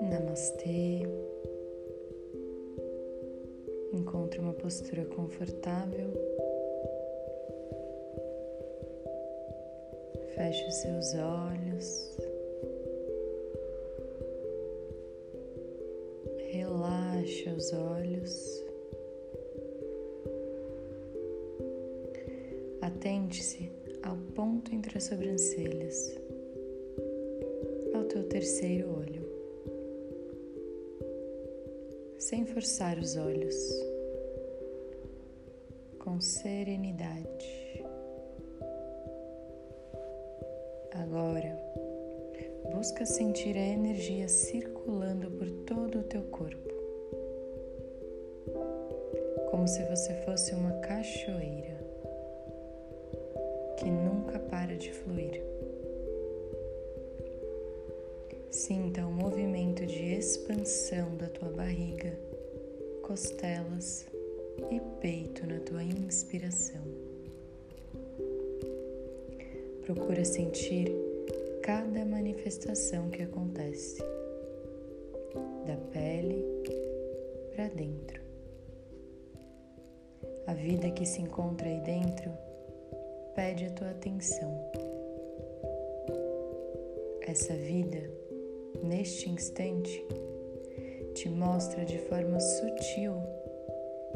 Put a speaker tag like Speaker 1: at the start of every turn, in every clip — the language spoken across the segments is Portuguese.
Speaker 1: Namastê. Encontre uma postura confortável. Feche os seus olhos. Relaxe os olhos. Atente-se ao ponto entre as sobrancelhas, ao teu terceiro olho, sem forçar os olhos, com serenidade. Agora, busca sentir a energia circulando por todo o teu corpo, como se você fosse uma cachoeira que nunca para de fluir. Sinta o movimento de expansão da tua barriga, costelas e peito na tua inspiração. Procura sentir cada manifestação que acontece, da pele para dentro. A vida que se encontra aí dentro pede a tua atenção. Essa vida, neste instante, te mostra de forma sutil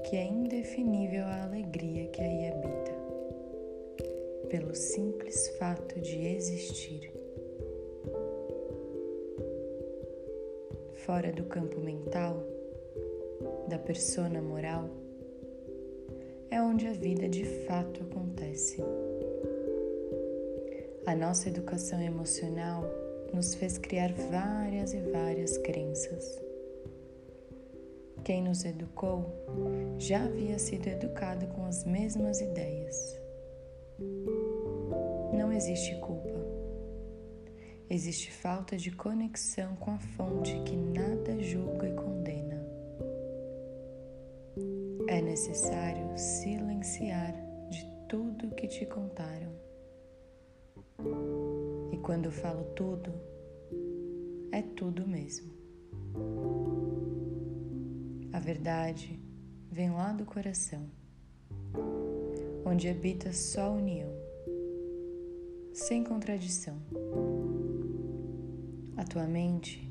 Speaker 1: que é indefinível a alegria que aí habita, pelo simples fato de existir. Fora do campo mental, da persona moral, é onde a vida de fato acontece. A nossa educação emocional nos fez criar várias e várias crenças. Quem nos educou já havia sido educado com as mesmas ideias. Não existe culpa. Existe falta de conexão com a fonte que nada julga e condena. É necessário silenciar de tudo que te contaram e quando eu falo tudo, é tudo mesmo. A verdade vem lá do coração, onde habita só união, sem contradição. A tua mente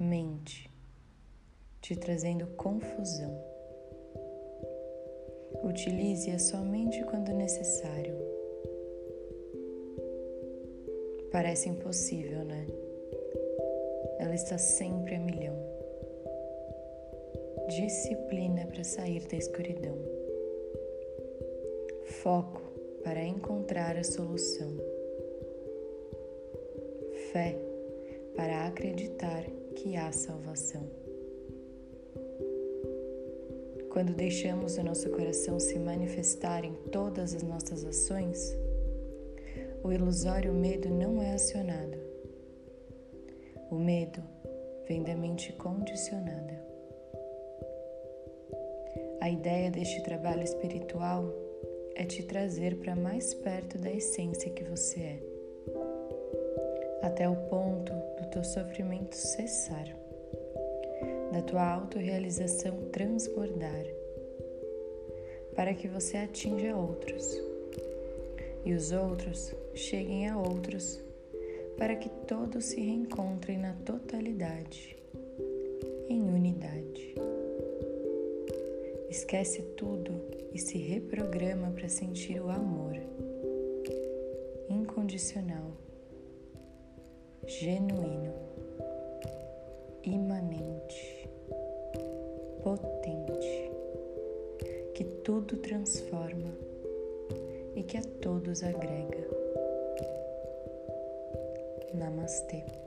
Speaker 1: mente, te trazendo confusão. Utilize-a somente quando necessário Parece impossível, né? Ela está sempre a milhão. Disciplina para sair da escuridão. Foco para encontrar a solução. Fé para acreditar que há salvação. Quando deixamos o nosso coração se manifestar em todas as nossas ações, o ilusório medo não é acionado. O medo vem da mente condicionada. A ideia deste trabalho espiritual é te trazer para mais perto da essência que você é, até o ponto do teu sofrimento cessar, da tua autorrealização transbordar, para que você atinja outros e os outros cheguem a outros, para que todos se reencontrem na totalidade, em unidade. Esquece tudo e se reprograma para sentir o amor incondicional, genuíno, imanente, potente, que tudo transforma e que a todos agrega. Namastê.